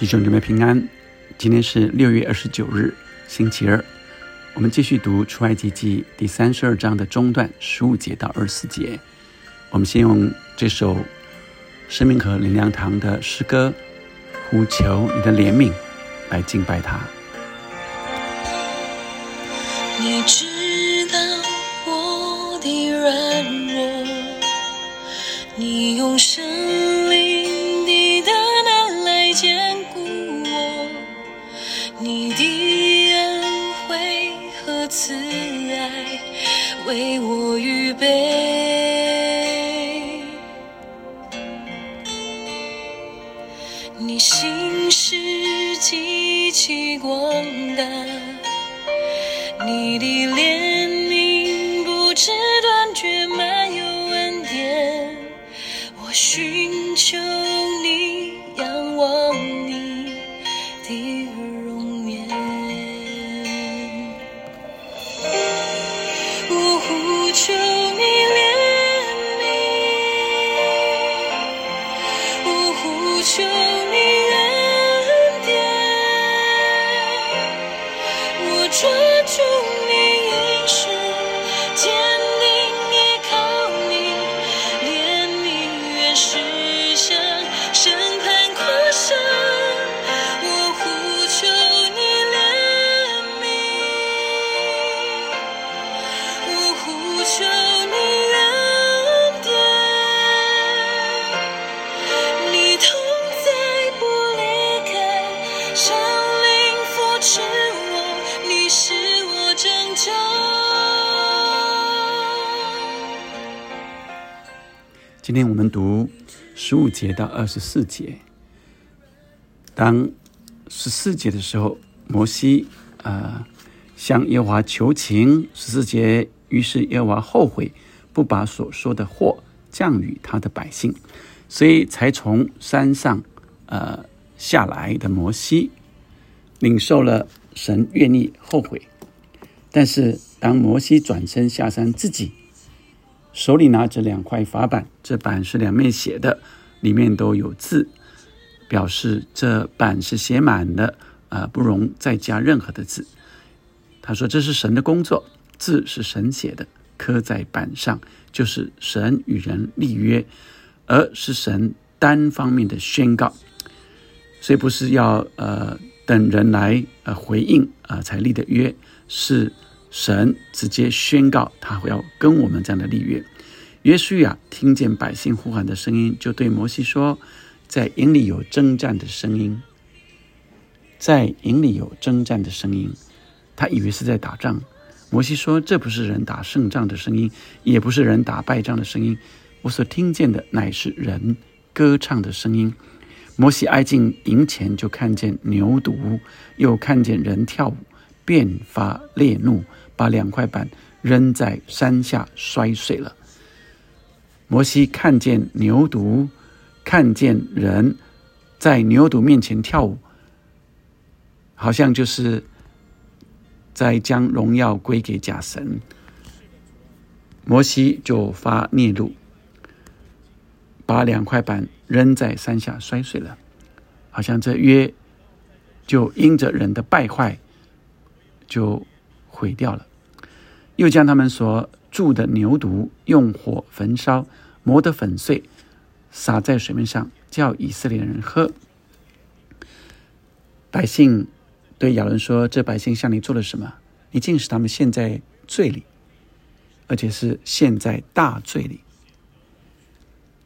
弟兄姊妹平安，今天是六月二十九日，星期二。我们继续读出埃及记第三十二章的中段十五节到二十四节。我们先用这首生命和灵粮堂的诗歌呼求你的怜悯来敬拜他。你知道我的软弱，你用生你的脸抓住你应许，坚定依靠你，怜悯愿实现，审判跨生。我呼求你怜悯，我呼求你恩典。你同在不离开，神灵扶持今天我们读十五节到二十四节。当十四节的时候，摩西呃向耶和华求情，十四节，于是耶和华后悔，不把所说的祸降与他的百姓，所以才从山上呃下来的摩西，领受了神愿意后悔。但是当摩西转身下山，自己手里拿着两块法板，这板是两面写的，里面都有字，表示这板是写满的，啊、不容再加任何的字。他说这是神的工作，字是神写的，刻在板上，就是神与人立约，而是神单方面的宣告，所以不是要呃等人来呃回应啊、呃才立的约，是神直接宣告他会要跟我们这样的立约。约书亚听见百姓呼喊的声音，就对摩西说：“在营里有征战的声音，在营里有征战的声音。”他以为是在打仗。摩西说：“这不是人打胜仗的声音，也不是人打败仗的声音，我所听见的乃是人歌唱的声音。”摩西挨近营前，就看见牛犊，又看见人跳舞，便发烈怒，把两块板扔在山下，摔碎了。摩西看见牛犊，看见人在牛犊面前跳舞，好像就是在将荣耀归给假神。摩西就发烈怒，把两块板扔在山下摔碎了，好像这约就因着人的败坏就毁掉了。又将他们所铸的牛犊用火焚烧，磨得粉碎，撒在水面上，叫以色列人喝。百姓对亚伦说：“这百姓向你做了什么？你竟使他们陷在罪里，而且是陷在大罪里。”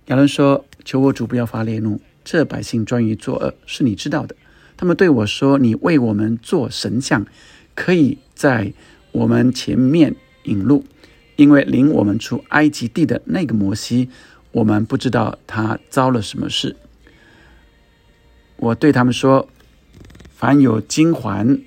亚伦说：“求我主不要发烈怒，这百姓专于作恶，是你知道的。他们对我说：‘你为我们做神像，可以在我们前面引路，因为领我们出埃及地的那个摩西，我们不知道他遭了什么事。’我对他们说：‘凡有金环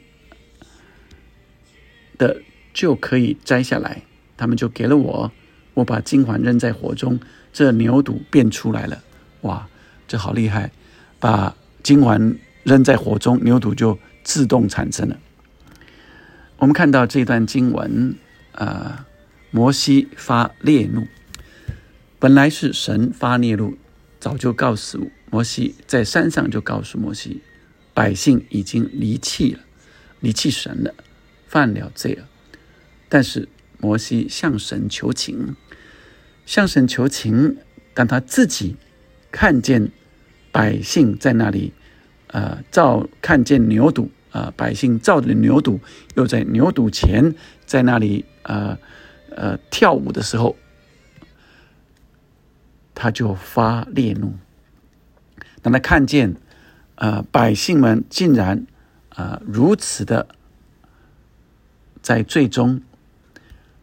的，就可以摘下来。’他们就给了我，我把金环扔在火中。”这牛犊变出来了，哇，这好厉害！把金环扔在火中，牛犊就自动产生了。我们看到这段经文，呃，摩西发烈怒，本来是神发烈怒，早就告诉摩西，在山上就告诉摩西，百姓已经离弃了，离弃神了，犯了罪了。但是摩西向神求情，向神求情，当他自己看见百姓在那里，呃，照看见牛犊啊，百姓照着牛犊，又在牛犊前在那里，呃呃跳舞的时候，他就发烈怒。当他看见，呃，百姓们竟然，啊，如此的，在最终，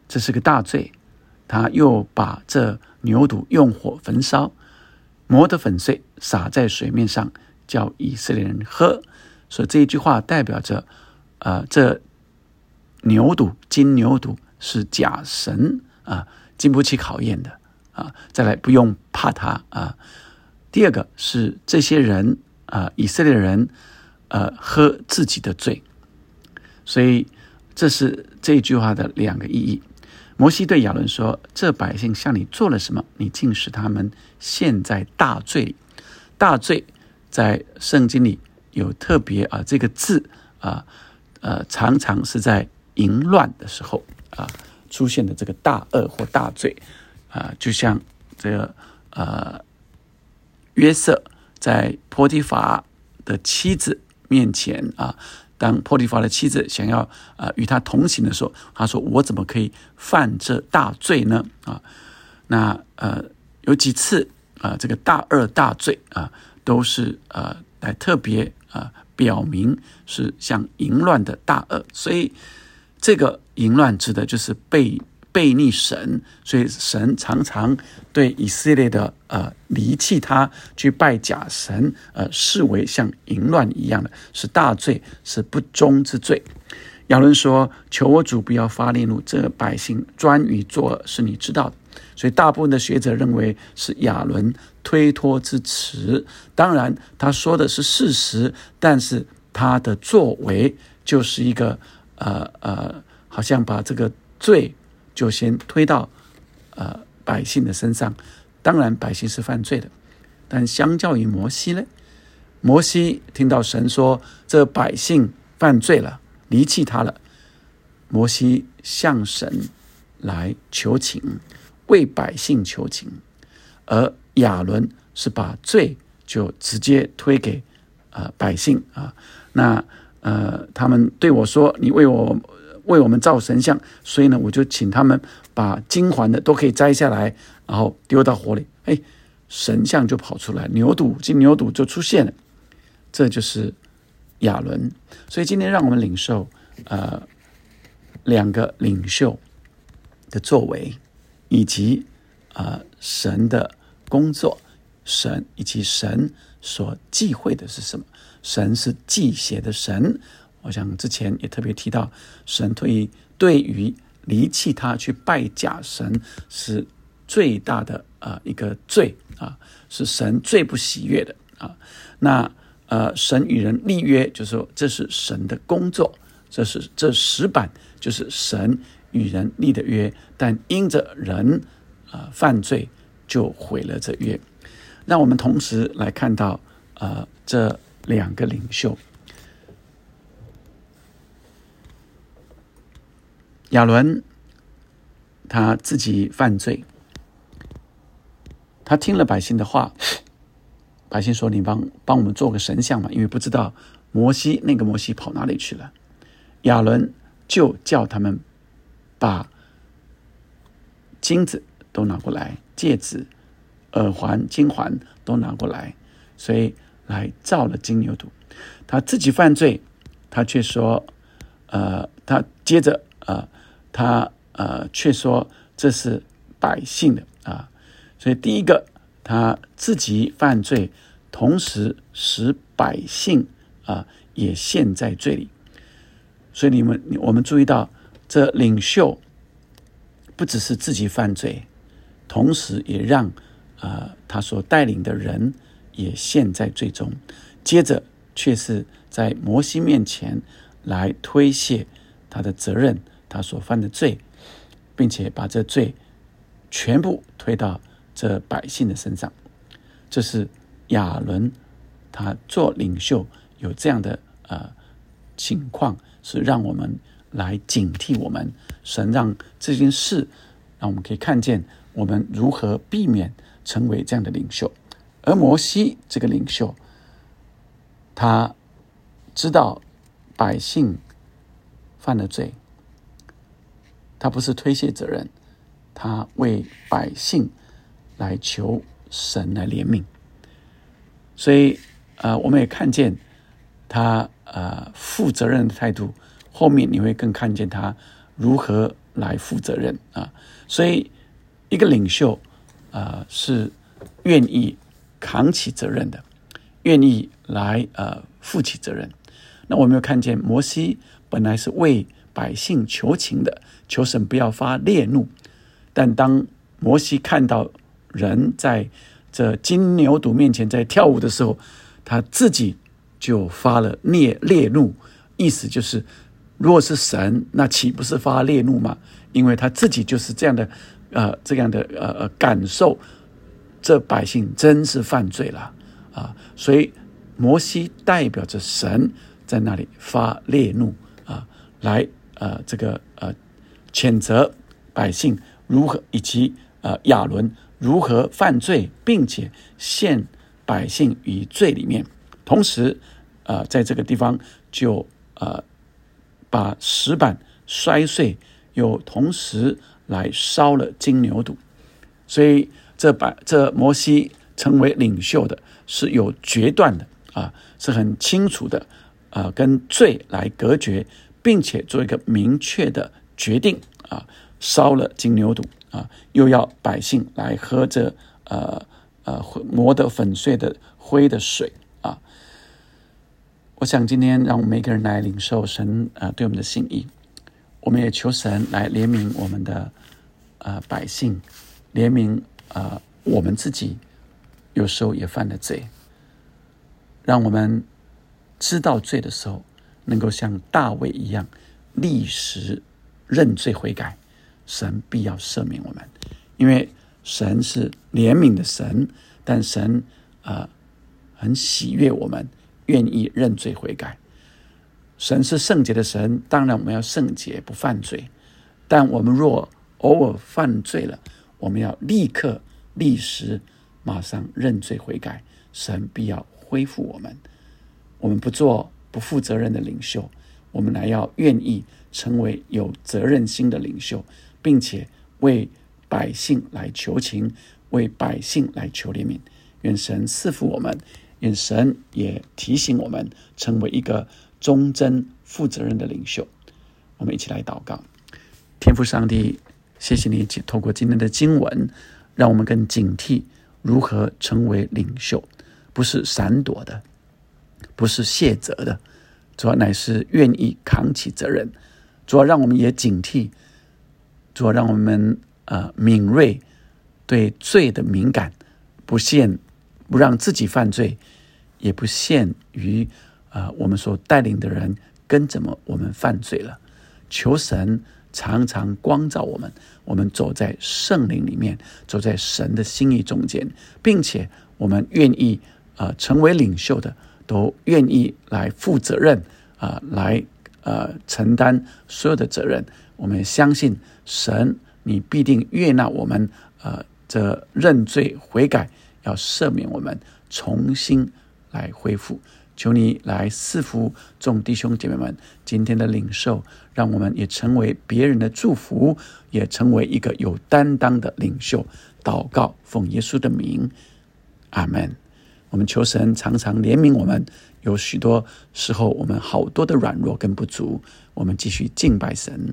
这是个大罪，他又把这牛犊用火焚烧，磨得粉碎，撒在水面上，叫以色列人喝。所以这一句话代表着，呃，这牛犊金牛犊是假神啊，经不起考验的啊。再来，不用怕他啊。第二个是这些人啊，以色列人，呃，喝自己的罪，所以这是这一句话的两个意义。摩西对亚伦说：“这百姓向你做了什么？你竟使他们陷在大罪里。大罪在圣经里有特别啊，这个字啊，呃，常常是在淫乱的时候啊出现的这个大恶或大罪啊，就像这个呃。”约瑟在波提法的妻子面前啊，当波提法的妻子想要啊与他同行的时候，他说：“我怎么可以犯这大罪呢？”啊，那呃有几次啊，这个大恶大罪啊，都是呃来特别啊表明是像淫乱的大恶，所以这个淫乱指的就是被。背逆神，所以神常常对以色列的呃离弃他去拜假神，呃视为像淫乱一样的，是大罪，是不忠之罪。亚伦说：“求我主不要发烈怒，这百姓专于作恶，是你知道的。”所以大部分的学者认为是亚伦推脱之词。当然他说的是事实，但是他的作为就是一个呃呃，好像把这个罪。就先推到，呃，百姓的身上。当然，百姓是犯罪的，但相较于摩西呢，摩西听到神说这百姓犯罪了，离弃他了，摩西向神来求情，为百姓求情，而亚伦是把罪就直接推给呃百姓啊。那呃，他们对我说：“你为我。”为我们造神像，所以呢，我就请他们把金环的都可以摘下来，然后丢到火里。哎，神像就跑出来，牛犊金牛犊就出现了。这就是亚伦。所以今天让我们领受呃两个领袖的作为，以及啊神的工作，神以及神所忌讳的是什么？神是忌邪的神。我想之前也特别提到，神对对于离弃他去拜假神是最大的啊一个罪啊，是神最不喜悦的啊。那呃，神与人立约，就是说这是神的工作，这是这石板就是神与人立的约，但因着人啊犯罪就毁了这约。让我们同时来看到呃这两个领袖。亚伦他自己犯罪，他听了百姓的话，百姓说：“你帮帮我们做个神像嘛，因为不知道摩西那个摩西跑哪里去了。”亚伦就叫他们把金子都拿过来，戒指、耳环、金环都拿过来，所以来造了金牛犊。他自己犯罪，他却说：“呃，他接着呃。”他呃，却说这是百姓的啊，所以第一个他自己犯罪，同时使百姓啊也陷在罪里。所以你们我们注意到，这领袖不只是自己犯罪，同时也让啊他所带领的人也陷在罪中。接着却是在摩西面前来推卸他的责任。他所犯的罪，并且把这罪全部推到这百姓的身上，这是亚伦他做领袖有这样的呃情况，是让我们来警惕我们。神让这件事，让我们可以看见我们如何避免成为这样的领袖。而摩西这个领袖，他知道百姓犯了罪，他不是推卸责任，他为百姓来求神来怜悯。所以，呃，我们也看见他呃负责任的态度。后面你会更看见他如何来负责任啊。所以，一个领袖啊是愿意扛起责任的，愿意来呃负起责任。那我们有看见摩西本来是为百姓求情的，求神不要发烈怒。但当摩西看到人在这金牛犊面前在跳舞的时候，他自己就发了烈烈怒，意思就是，如果是神，那岂不是发烈怒吗？因为他自己就是这样的，呃，这样的呃呃感受，这百姓真是犯罪了啊！所以摩西代表着神在那里发烈怒啊，来呃这个呃谴责百姓如何，以及呃亚伦。如何犯罪，并且陷百姓于罪里面，同时，呃，在这个地方就呃把石板摔碎，又同时来烧了金牛犊，所以这把这摩西成为领袖的是有决断的啊，是很清楚的啊，跟罪来隔绝，并且做一个明确的决定啊，烧了金牛犊。啊，又要百姓来喝这呃呃磨得粉碎的灰的水啊！我想今天让我们每个人来领受神呃对我们的心意，我们也求神来怜悯我们的呃百姓，怜悯啊我们自己有时候也犯了罪，让我们知道罪的时候，能够像大卫一样立时认罪悔改。神必要赦免我们，因为神是怜悯的神，但神啊很喜悦我们愿意认罪悔改。神是圣洁的神，当然我们要圣洁不犯罪。但我们若偶尔犯罪了，我们要立刻立时马上认罪悔改，神必要恢复我们。我们不做不负责任的领袖，我们来要愿意成为有责任心的领袖。并且为百姓来求情，为百姓来求怜悯。愿神赐福我们，愿神也提醒我们，成为一个忠贞负责任的领袖。我们一起来祷告：天父上帝，谢谢你一起透过今天的经文，让我们更警惕如何成为领袖，不是闪躲的，不是卸责的，主要乃是愿意扛起责任。主要让我们也警惕。主要让我们呃敏锐，对罪的敏感，不限，不让自己犯罪，也不限于啊我们所带领的人跟怎么我们犯罪了。求神常常光照我们，我们走在圣灵里面，走在神的心意中间，并且我们愿意啊成为领袖的，都愿意来负责任啊，来呃承担所有的责任。我们相信神，你必定悦纳我们，呃，这认罪悔改，要赦免我们，重新来恢复。求你来赐福众弟兄姐妹们今天的领受，让我们也成为别人的祝福，也成为一个有担当的领袖。祷告，奉耶稣的名，阿门。我们求神常常怜悯我们，有许多时候我们好多的软弱跟不足，我们继续敬拜神。